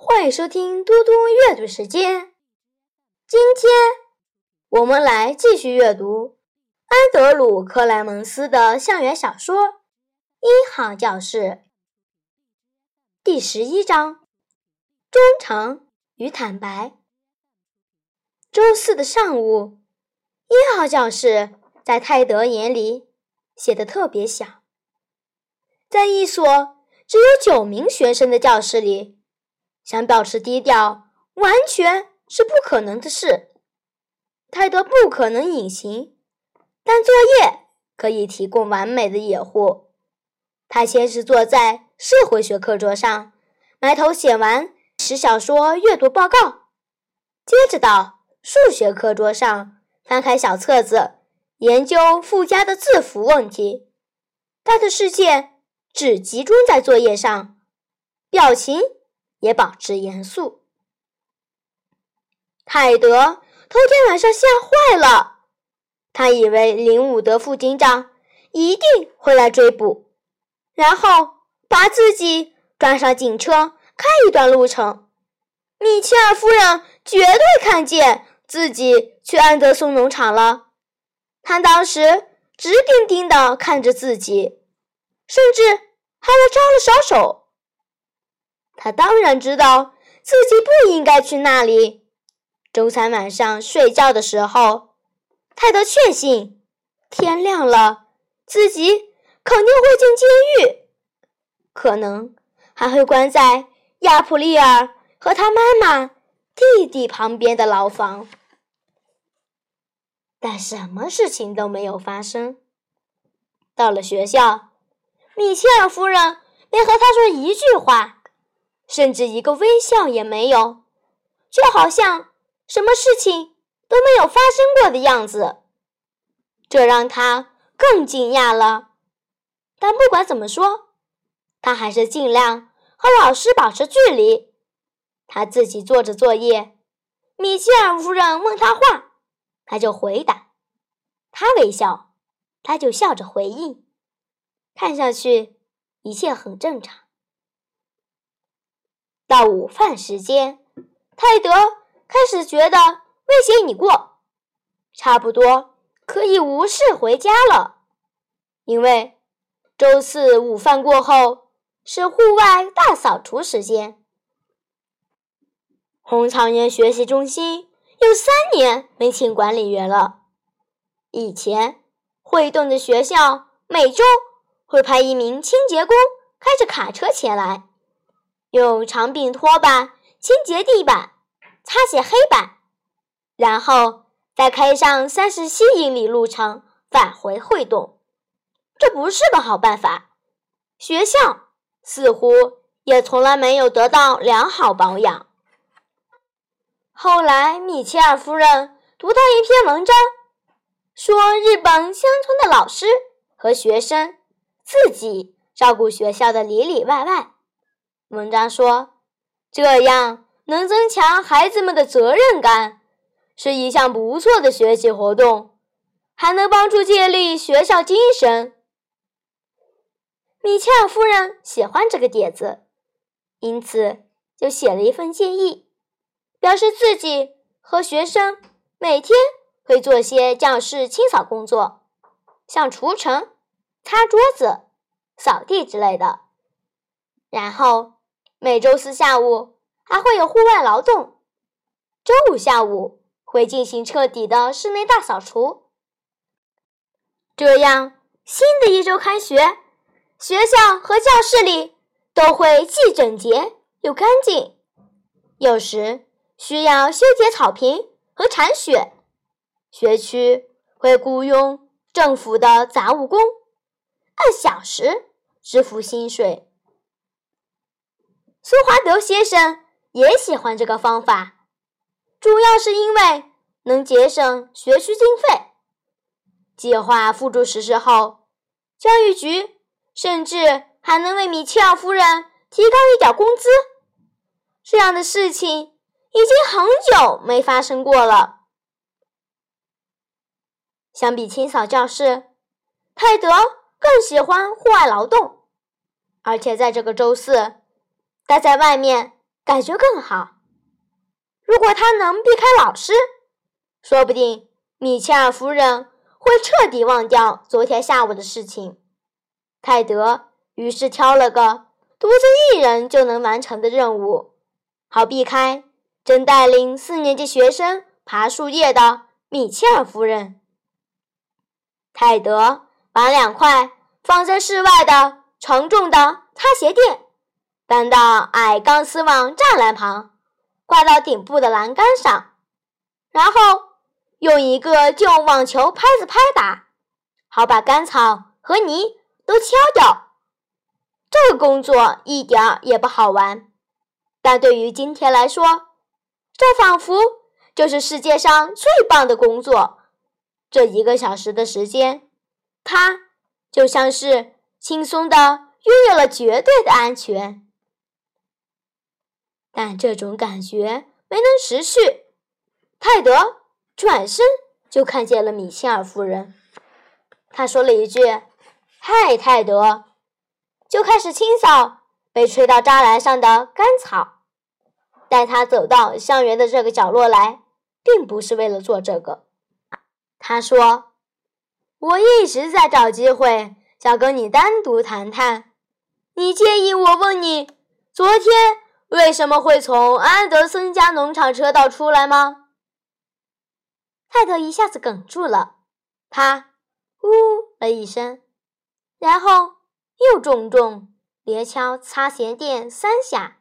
欢迎收听嘟嘟阅读时间。今天我们来继续阅读安德鲁·克莱蒙斯的校园小说《一号教室》第十一章：忠诚与坦白。周四的上午，一号教室在泰德眼里显得特别小。在一所只有九名学生的教室里。想保持低调，完全是不可能的事。泰德不可能隐形，但作业可以提供完美的掩护。他先是坐在社会学课桌上，埋头写完史小说阅读报告，接着到数学课桌上翻开小册子，研究附加的字符问题。他的视线只集中在作业上，表情。也保持严肃。泰德头天晚上吓坏了，他以为林伍德副警长一定会来追捕，然后把自己装上警车开一段路程。米切尔夫人绝对看见自己去安德松农场了，他当时直盯盯地看着自己，甚至还来招了烧手。他当然知道自己不应该去那里。周三晚上睡觉的时候，泰德确信天亮了，自己肯定会进监狱，可能还会关在亚普利尔和他妈妈、弟弟旁边的牢房。但什么事情都没有发生。到了学校，米切尔夫人没和他说一句话。甚至一个微笑也没有，就好像什么事情都没有发生过的样子，这让他更惊讶了。但不管怎么说，他还是尽量和老师保持距离。他自己做着作业，米切尔夫人问他话，他就回答；他微笑，他就笑着回应。看上去一切很正常。到午饭时间，泰德开始觉得危险已过，差不多可以无事回家了。因为周四午饭过后是户外大扫除时间。红草原学习中心有三年没请管理员了。以前，会动的学校每周会派一名清洁工开着卡车前来。用长柄拖把清洁地板、擦洗黑板，然后再开上三十七英里路程返回惠顿。这不是个好办法。学校似乎也从来没有得到良好保养。后来，米切尔夫人读到一篇文章，说日本乡村的老师和学生自己照顾学校的里里外外。文章说，这样能增强孩子们的责任感，是一项不错的学习活动，还能帮助建立学校精神。米切尔夫人喜欢这个点子，因此就写了一份建议，表示自己和学生每天会做些教室清扫工作，像除尘、擦桌子、扫地之类的，然后。每周四下午还会有户外劳动，周五下午会进行彻底的室内大扫除。这样，新的一周开学，学校和教室里都会既整洁又干净。有时需要修剪草坪和铲雪，学区会雇佣政府的杂物工，按小时支付薪水。苏华德先生也喜欢这个方法，主要是因为能节省学区经费。计划付诸实施后，教育局甚至还能为米切尔夫人提高一点工资。这样的事情已经很久没发生过了。相比清扫教室，泰德更喜欢户外劳动，而且在这个周四。待在外面感觉更好。如果他能避开老师，说不定米切尔夫人会彻底忘掉昨天下午的事情。泰德于是挑了个独自一人就能完成的任务，好避开正带领四年级学生爬树叶的米切尔夫人。泰德把两块放在室外的承重的擦鞋垫搬到矮钢丝网栅栏旁，挂到顶部的栏杆上，然后用一个旧网球拍子拍打，好把干草和泥都敲掉。这个工作一点儿也不好玩，但对于今天来说，这仿佛就是世界上最棒的工作。这一个小时的时间，他就像是轻松的拥有了绝对的安全。但这种感觉没能持续。泰德转身就看见了米切尔夫人，他说了一句：“嗨，泰德。”就开始清扫被吹到栅栏上的干草。带他走到香园的这个角落来，并不是为了做这个。他说：“我一直在找机会想跟你单独谈谈。你介意我问你昨天？”为什么会从安德森家农场车道出来吗？泰德一下子哽住了，他呜了一声，然后又重重连敲擦鞋垫三下。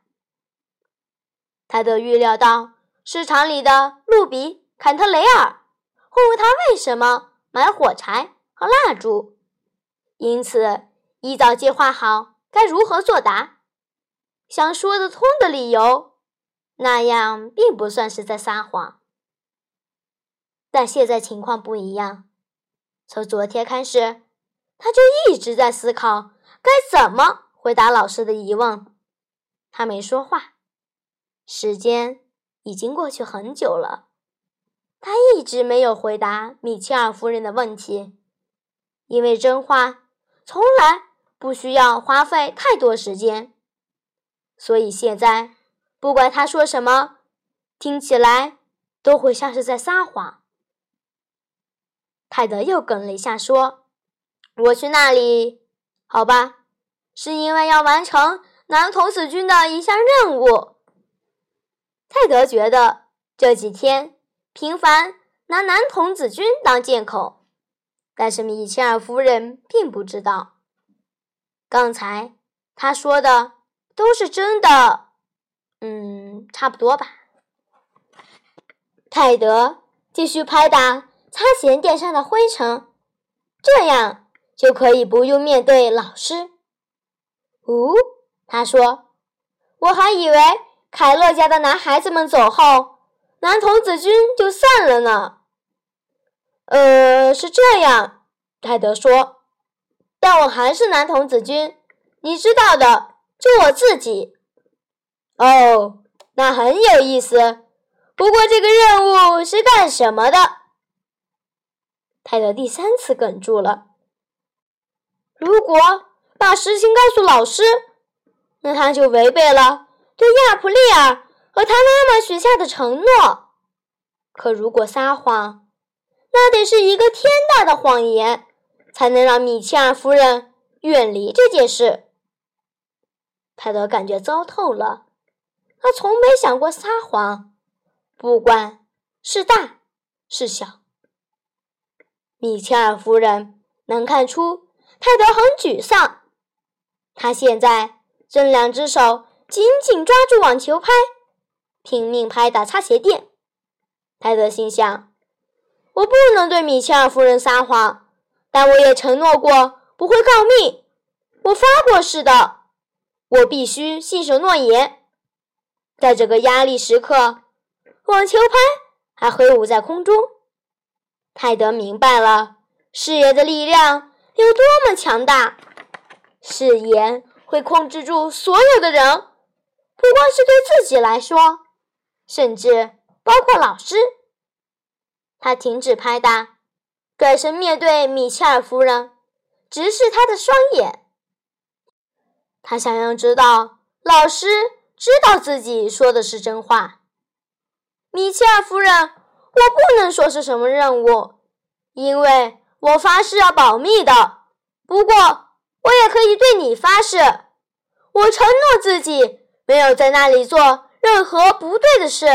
泰德预料到市场里的路比·坎特雷尔会问他为什么买火柴和蜡烛，因此一早计划好该如何作答。想说得通的理由，那样并不算是在撒谎。但现在情况不一样，从昨天开始，他就一直在思考该怎么回答老师的疑问。他没说话，时间已经过去很久了，他一直没有回答米切尔夫人的问题，因为真话从来不需要花费太多时间。所以现在，不管他说什么，听起来都会像是在撒谎。泰德又哽了一下，说：“我去那里，好吧，是因为要完成男童子军的一项任务。”泰德觉得这几天频繁拿男童子军当借口，但是米切尔夫人并不知道，刚才他说的。都是真的，嗯，差不多吧。泰德继续拍打擦鞋垫上的灰尘，这样就可以不用面对老师。哦，他说：“我还以为凯勒家的男孩子们走后，男童子军就散了呢。”呃，是这样，泰德说：“但我还是男童子军，你知道的。”就我自己，哦，那很有意思。不过这个任务是干什么的？泰德第三次哽住了。如果把实情告诉老师，那他就违背了对亚普利尔和他妈妈许下的承诺。可如果撒谎，那得是一个天大的谎言，才能让米切尔夫人远离这件事。泰德感觉糟透了，他从没想过撒谎，不管是大是小。米切尔夫人能看出泰德很沮丧，他现在正两只手紧紧抓住网球拍，拼命拍打擦鞋垫。泰德心想：“我不能对米切尔夫人撒谎，但我也承诺过不会告密，我发过誓的。”我必须信守诺言。在这个压力时刻，网球拍还挥舞在空中。泰德明白了誓言的力量有多么强大。誓言会控制住所有的人，不光是对自己来说，甚至包括老师。他停止拍打，转身面对米切尔夫人，直视她的双眼。他想要知道老师知道自己说的是真话。米切尔夫人，我不能说是什么任务，因为我发誓要保密的。不过，我也可以对你发誓，我承诺自己没有在那里做任何不对的事，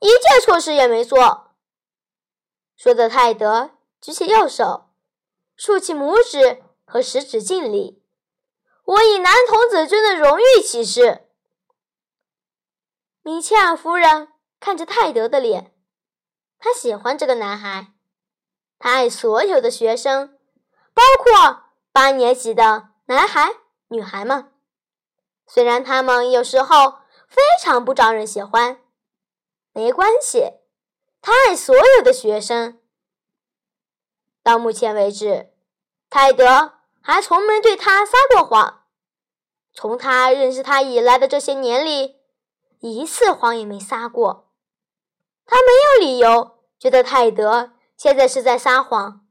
一件错事也没做。说的泰德举起右手，竖起拇指和食指敬礼。我以男童子军的荣誉起誓。米切尔夫人看着泰德的脸，她喜欢这个男孩，她爱所有的学生，包括八年级的男孩、女孩们。虽然他们有时候非常不招人喜欢，没关系，他爱所有的学生。到目前为止，泰德。还从没对他撒过谎。从他认识他以来的这些年里，一次谎也没撒过。他没有理由觉得泰德现在是在撒谎。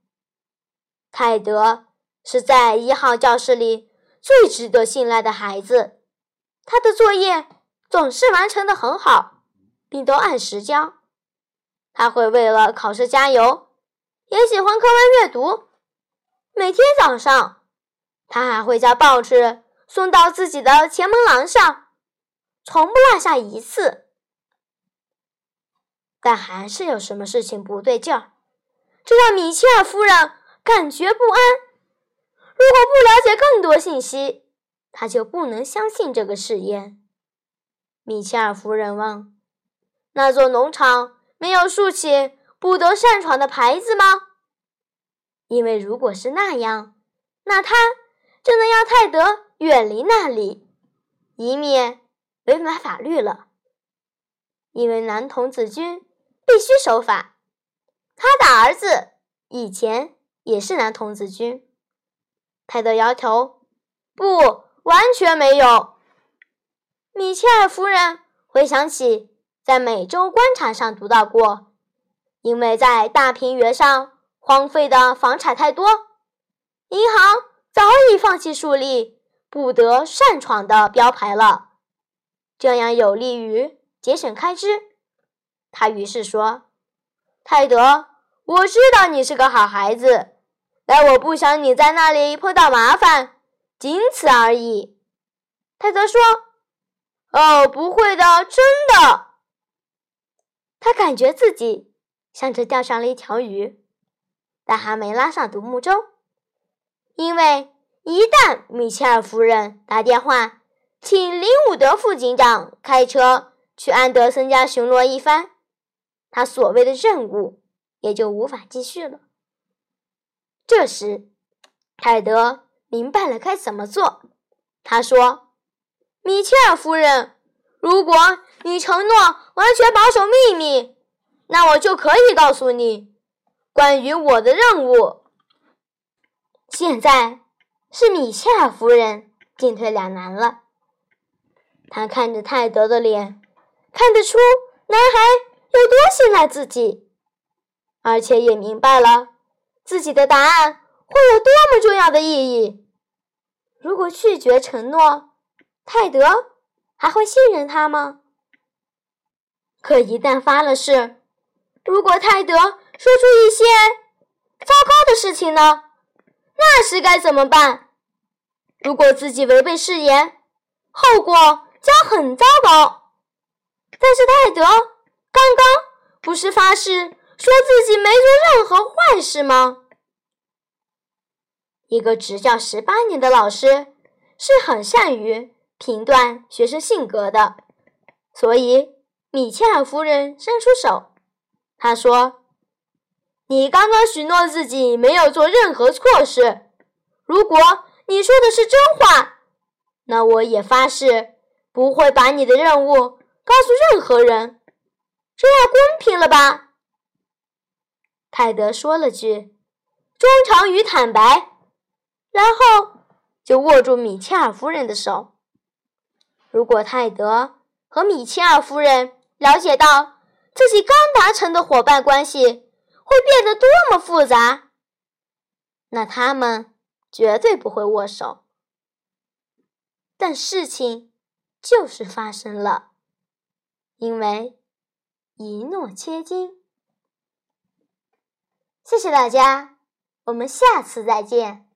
泰德是在一号教室里最值得信赖的孩子，他的作业总是完成的很好，并都按时交。他会为了考试加油，也喜欢课外阅读。每天早上。他还会将报纸送到自己的前门廊上，从不落下一次。但还是有什么事情不对劲儿，这让米切尔夫人感觉不安。如果不了解更多信息，他就不能相信这个誓言。米切尔夫人问：“那座农场没有竖起不得擅闯的牌子吗？”因为如果是那样，那他。就能让泰德远离那里，以免违反法律了。因为男童子军必须守法。他的儿子以前也是男童子军。泰德摇头，不，完全没有。米切尔夫人回想起在美洲观察上读到过，因为在大平原上荒废的房产太多，银行。早已放弃树立不得擅闯的标牌了，这样有利于节省开支。他于是说：“泰德，我知道你是个好孩子，但我不想你在那里碰到麻烦，仅此而已。”泰德说：“哦，不会的，真的。”他感觉自己像是钓上了一条鱼，但还没拉上独木舟。因为一旦米切尔夫人打电话请林伍德副警长开车去安德森家巡逻一番，他所谓的任务也就无法继续了。这时，泰德明白了该怎么做。他说：“米切尔夫人，如果你承诺完全保守秘密，那我就可以告诉你关于我的任务。”现在是米切尔夫人进退两难了。她看着泰德的脸，看得出男孩有多信赖自己，而且也明白了自己的答案会有多么重要的意义。如果拒绝承诺，泰德还会信任他吗？可一旦发了誓，如果泰德说出一些糟糕的事情呢？那时该怎么办？如果自己违背誓言，后果将很糟糕。但是泰德刚刚不是发誓说自己没做任何坏事吗？一个执教十八年的老师是很善于评断学生性格的，所以米切尔夫人伸出手，她说。你刚刚许诺自己没有做任何错事。如果你说的是真话，那我也发誓不会把你的任务告诉任何人。这样公平了吧？泰德说了句“忠诚与坦白”，然后就握住米切尔夫人的手。如果泰德和米切尔夫人了解到自己刚达成的伙伴关系，会变得多么复杂？那他们绝对不会握手。但事情就是发生了，因为一诺千金。谢谢大家，我们下次再见。